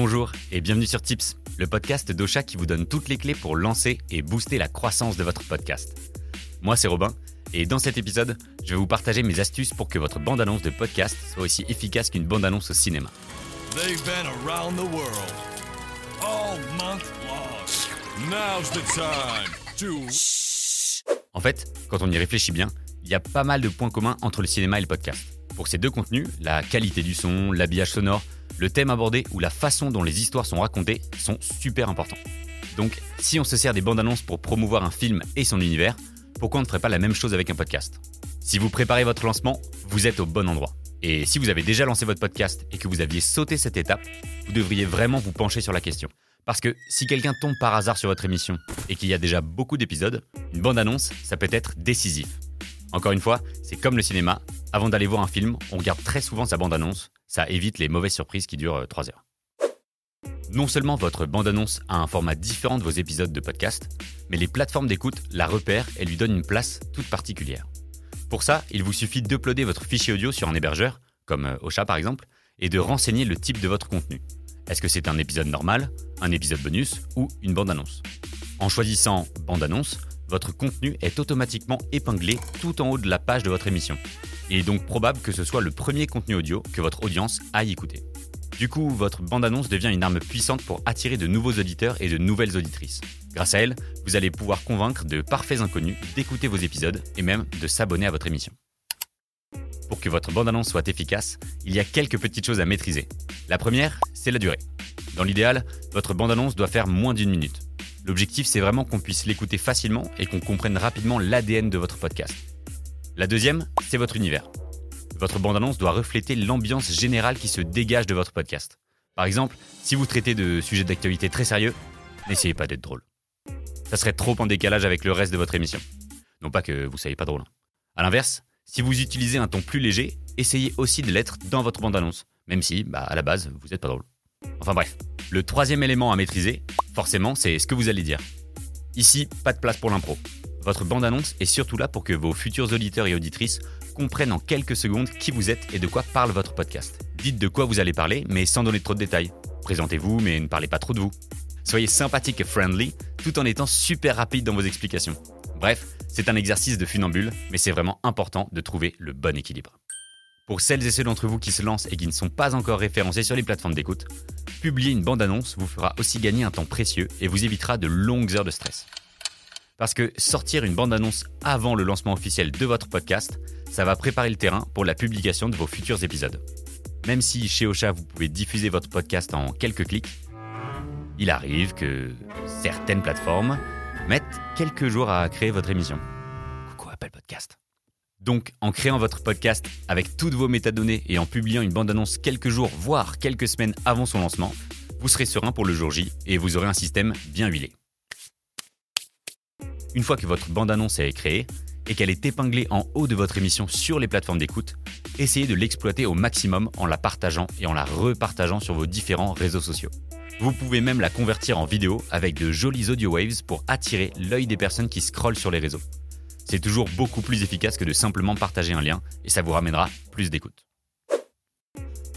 Bonjour et bienvenue sur Tips, le podcast d'Ocha qui vous donne toutes les clés pour lancer et booster la croissance de votre podcast. Moi c'est Robin et dans cet épisode, je vais vous partager mes astuces pour que votre bande-annonce de podcast soit aussi efficace qu'une bande-annonce au cinéma. They've been around the world all month long. Now's the time to. En fait, quand on y réfléchit bien, il y a pas mal de points communs entre le cinéma et le podcast. Pour ces deux contenus, la qualité du son, l'habillage sonore, le thème abordé ou la façon dont les histoires sont racontées sont super importants. Donc, si on se sert des bandes annonces pour promouvoir un film et son univers, pourquoi on ne ferait pas la même chose avec un podcast? Si vous préparez votre lancement, vous êtes au bon endroit. Et si vous avez déjà lancé votre podcast et que vous aviez sauté cette étape, vous devriez vraiment vous pencher sur la question. Parce que si quelqu'un tombe par hasard sur votre émission et qu'il y a déjà beaucoup d'épisodes, une bande-annonce, ça peut être décisif. Encore une fois, c'est comme le cinéma, avant d'aller voir un film, on regarde très souvent sa bande-annonce, ça évite les mauvaises surprises qui durent 3 heures. Non seulement votre bande-annonce a un format différent de vos épisodes de podcast, mais les plateformes d'écoute la repèrent et lui donnent une place toute particulière. Pour ça, il vous suffit d'uploader votre fichier audio sur un hébergeur, comme euh, Ocha par exemple, et de renseigner le type de votre contenu. Est-ce que c'est un épisode normal, un épisode bonus ou une bande-annonce? En choisissant bande-annonce, votre contenu est automatiquement épinglé tout en haut de la page de votre émission. Il est donc probable que ce soit le premier contenu audio que votre audience aille écouter. Du coup, votre bande-annonce devient une arme puissante pour attirer de nouveaux auditeurs et de nouvelles auditrices. Grâce à elle, vous allez pouvoir convaincre de parfaits inconnus d'écouter vos épisodes et même de s'abonner à votre émission. Pour que votre bande-annonce soit efficace, il y a quelques petites choses à maîtriser. La première, c'est la durée. Dans l'idéal, votre bande-annonce doit faire moins d'une minute. L'objectif, c'est vraiment qu'on puisse l'écouter facilement et qu'on comprenne rapidement l'ADN de votre podcast. La deuxième, c'est votre univers. Votre bande-annonce doit refléter l'ambiance générale qui se dégage de votre podcast. Par exemple, si vous traitez de sujets d'actualité très sérieux, n'essayez pas d'être drôle. Ça serait trop en décalage avec le reste de votre émission. Non pas que vous soyez pas drôle. A l'inverse, si vous utilisez un ton plus léger, essayez aussi de l'être dans votre bande-annonce, même si, bah, à la base, vous n'êtes pas drôle. Enfin bref, le troisième élément à maîtriser, forcément, c'est ce que vous allez dire. Ici, pas de place pour l'impro. Votre bande-annonce est surtout là pour que vos futurs auditeurs et auditrices comprennent en quelques secondes qui vous êtes et de quoi parle votre podcast. Dites de quoi vous allez parler, mais sans donner trop de détails. Présentez-vous, mais ne parlez pas trop de vous. Soyez sympathique et friendly, tout en étant super rapide dans vos explications. Bref, c'est un exercice de funambule, mais c'est vraiment important de trouver le bon équilibre. Pour celles et ceux d'entre vous qui se lancent et qui ne sont pas encore référencés sur les plateformes d'écoute, publier une bande-annonce vous fera aussi gagner un temps précieux et vous évitera de longues heures de stress. Parce que sortir une bande-annonce avant le lancement officiel de votre podcast, ça va préparer le terrain pour la publication de vos futurs épisodes. Même si chez Ocha vous pouvez diffuser votre podcast en quelques clics, il arrive que certaines plateformes mettent quelques jours à créer votre émission. Coucou Apple Podcast? Donc, en créant votre podcast avec toutes vos métadonnées et en publiant une bande-annonce quelques jours, voire quelques semaines avant son lancement, vous serez serein pour le jour J et vous aurez un système bien huilé. Une fois que votre bande-annonce est créée et qu'elle est épinglée en haut de votre émission sur les plateformes d'écoute, essayez de l'exploiter au maximum en la partageant et en la repartageant sur vos différents réseaux sociaux. Vous pouvez même la convertir en vidéo avec de jolis audio waves pour attirer l'œil des personnes qui scrollent sur les réseaux. C'est toujours beaucoup plus efficace que de simplement partager un lien et ça vous ramènera plus d'écoute.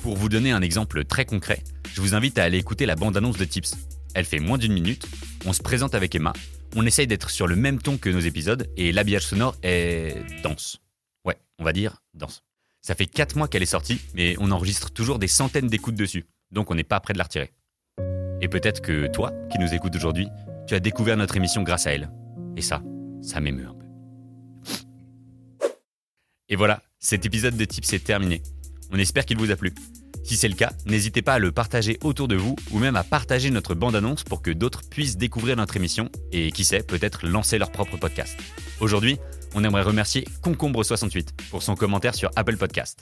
Pour vous donner un exemple très concret, je vous invite à aller écouter la bande-annonce de Tips. Elle fait moins d'une minute, on se présente avec Emma, on essaye d'être sur le même ton que nos épisodes et l'habillage sonore est dense. Ouais, on va dire dense. Ça fait 4 mois qu'elle est sortie, mais on enregistre toujours des centaines d'écoutes dessus, donc on n'est pas prêt de la retirer. Et peut-être que toi, qui nous écoutes aujourd'hui, tu as découvert notre émission grâce à elle. Et ça, ça m'émeut un peu. Et voilà, cet épisode de Tips est terminé. On espère qu'il vous a plu. Si c'est le cas, n'hésitez pas à le partager autour de vous ou même à partager notre bande-annonce pour que d'autres puissent découvrir notre émission et qui sait, peut-être lancer leur propre podcast. Aujourd'hui, on aimerait remercier Concombre68 pour son commentaire sur Apple Podcast.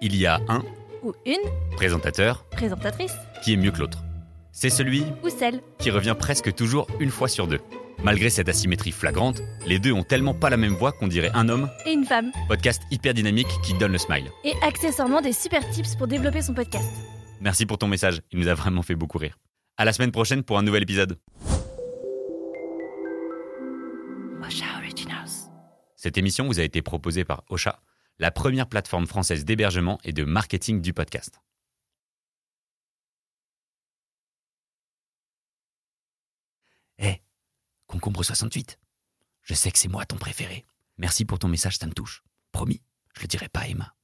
Il y a un ou une présentateur présentatrice qui est mieux que l'autre. C'est celui ou celle qui revient presque toujours une fois sur deux. Malgré cette asymétrie flagrante, les deux ont tellement pas la même voix qu'on dirait un homme. et une femme. Podcast hyper dynamique qui donne le smile. Et accessoirement des super tips pour développer son podcast. Merci pour ton message, il nous a vraiment fait beaucoup rire. À la semaine prochaine pour un nouvel épisode. Osha Originals. Cette émission vous a été proposée par Ocha, la première plateforme française d'hébergement et de marketing du podcast. Hé, concombre 68, je sais que c'est moi ton préféré. Merci pour ton message, ça me touche. Promis, je le dirai pas Emma.